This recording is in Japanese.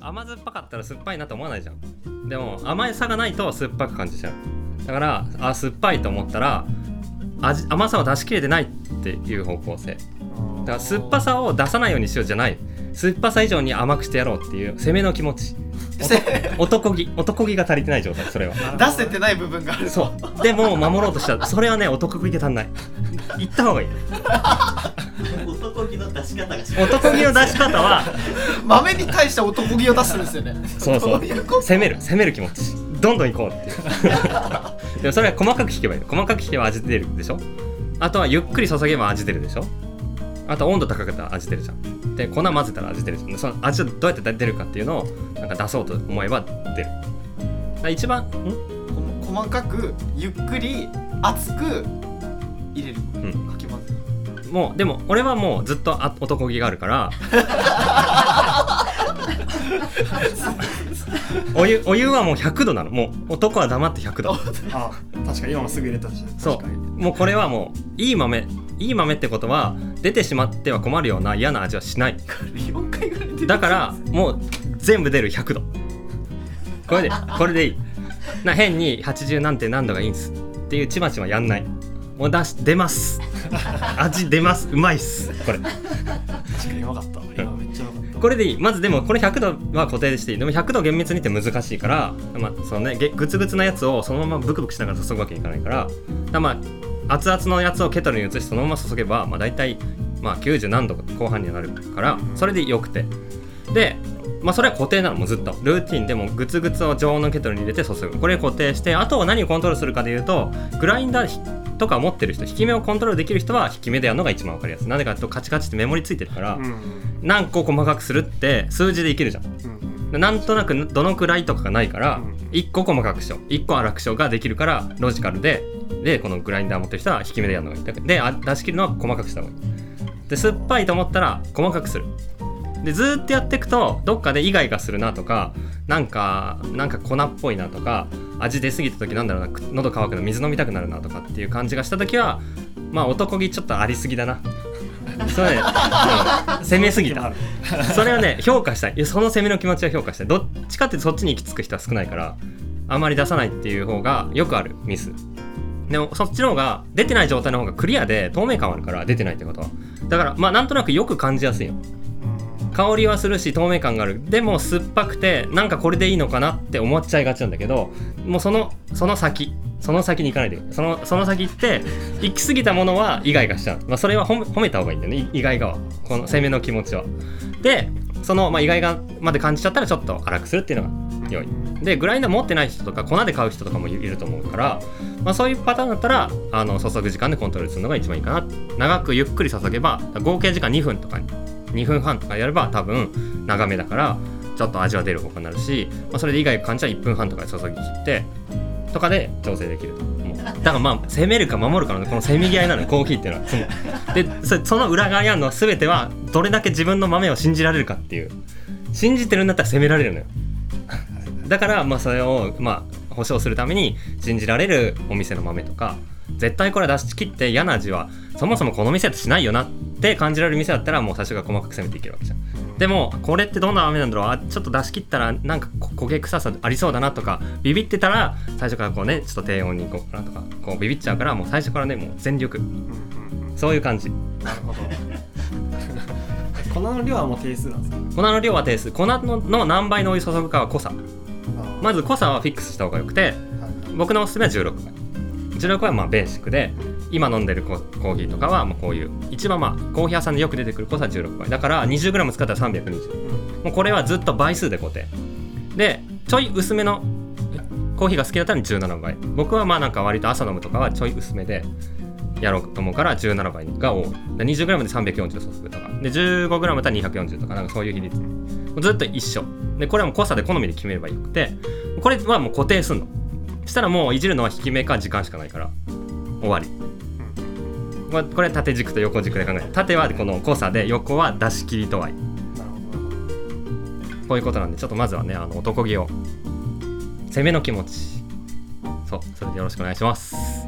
甘酸っぱかったら酸っぱいなと思わないじゃん。でも甘さがないと酸っぱく感じちゃう。だからあ酸っぱいと思ったら味甘さを出し切れてないっていう方向性。だから酸っぱさを出さないようにしようじゃない。酸っぱさ以上に甘くしてやろうっていう攻めの気持ち。男気男気が足りてない状態それは。出せてない部分があるそう。でも守ろうとしたらそれはね男気が足んない。言った方がいい。男気の出し方がし男気の出し方は豆に対して男気を出すんですよね。そうそう。攻める攻める気持ち。どんどん行こうっていう。でもそれは細かく引けばいい細かく引けば味出るでしょ？あとはゆっくり注げば味出るでしょ？あと温度高かったら味出るじゃん。で粉混ぜたら味出るじゃん。その味をどうやって出るかっていうのをなんか出そうと思えば出る。一番細かくゆっくり熱く入れる、ん。かき混ぜる。もうでも俺はもうずっとあ男気があるから お湯お湯はもう100度なの。もう男は黙って100度。あ確かに今もすぐ入れたし。そう。もうこれはもういい豆いい豆ってことは出てしまっては困るような嫌な味はしない。4回ぐらい出てるだからもう全部出る100度。これでこれでいい。な変に80何点何度がいいんす。っていうちまちまやんない。もう出し出ます。味出ます。うまいっす。これ。確かにうまかった。今めっちゃうまかったこれでいい。まずでもこれ100度は固定していい。でも100度厳密にって難しいから、まあそのね、グツグツなやつをそのままブクブクしながら注ぐわけにいかないから。だまあ熱々のやつをケトルに移してそのまま注げば、まあ、大体、まあ、90何度後半になるからそれでよくて。で、まあ、それは固定なのもずっと。ルーティンでもグツグツを常温のケトルに入れて注ぐ。これ固定してあとは何をコントロールするかでいうとグラインダーとか持ってる人引き目をコントロールできる人は引き目でやるのが一番わかりやすい。なんでかっていうとカチカチってメモリついてるから、うん。何個細かくするって数字でいけるじゃん。うんなんとなくどのくらいとかがないからうん1個細かくしよう。1個粗くしようができるからロジカルででこのグラインダー持ってる人は引き目でやるのがいい。であ出し切るのは細かくした方がいい。で酸っぱいと思ったら細かくする。でずーっとやっていくとどっかでイガイガするなとかなんかなんか粉っぽいなとか味出過ぎた時なんだろうなく喉乾くの水飲みたくなるなとかっていう感じがした時はまあ男気ちょっとありすぎだな。それね、うん攻めすぎた。それはね評価したい。その攻めの気持ちは評価したい。どっちかってそっちに行き着く人は少ないからあまり出さないっていう方がよくあるミス。でもそっちの方が出てない状態の方がクリアで透明感はあるから出てないってことは。だからまあなんとなくよく感じやすいよ香りはするし透明感がある。でも酸っぱくてなんかこれでいいのかなって思っちゃいがちなんだけどもうそのその先その先に行かないで。そのその先行って行き過ぎたものはイガイガしちゃう、まあ、それは褒め褒めた方がいいんだよね。い意外がは。この攻めの気持ちは。でその、まあ、意外がまで感じちゃったらちょっと粗くするっていうのが良い。でグラインダー持ってない人とか粉で買う人とかもいると思うから、まあ、そういうパターンだったらあの注ぐ時間でコントロールするのが一番いいかな。長くゆっくり注げば合計時間2分とかに2分半とかやれば多分長めだからちょっと味は出る方向になるし、まあ、それで以外感じは1分半とかで注ぎ切ってとかで調整できるとだからまあ攻めるか守るかのこのせめぎ合いなのコーヒーっていうのは。そのでその裏側にあるのは全てはどれだけ自分の豆を信じられるかっていう。信じてるんだったら攻められるのよ。だからまあそれをまあ保証するために信じられるお店の豆とか絶対これ出し切って嫌な味はそもそもこの店だとしないよなって感じられる店だったらもう最初から細かく攻めていけるわけじゃん。でもこれってどんな豆なんだろう？あちょっと出し切ったらなんかこ焦げ臭さありそうだなとかビビってたら最初からこうねちょっと低温にいこうかなとかこうビビっちゃうからもう最初からねもう全力。そういう感じ。なるほど。粉の量はもう定数なんですか？粉の量は定数。粉のの何倍のお湯注ぐかは濃さ。まず濃さはフィックスした方がよくて僕のおすすめは16倍。16倍はまあベーシックで今飲んでるコーヒーとかはもうこういう一番まあコーヒー屋さんでよく出てくる濃さは16倍だから 20g 使ったら320もうこれはずっと倍数で固定でちょい薄めのコーヒーが好きだったら17倍僕はまあなんか割と朝飲むとかはちょい薄めでやろうと思うから17倍が多い。20g で340注ぐとか。で 15g だったら240とか。なんかそういう比率ずっと一緒。でこれはもう濃さで好みで決めればよくて。これはもう固定すんの。したらもういじるのは引き目か時間しかないから。終わり。まあこれ縦軸と横軸で考える。縦はこの濃さで横は出し切り度合い。こういうことなんでちょっとまずはねあの男気を。攻めの気持ち。そうそれでよろしくお願いします。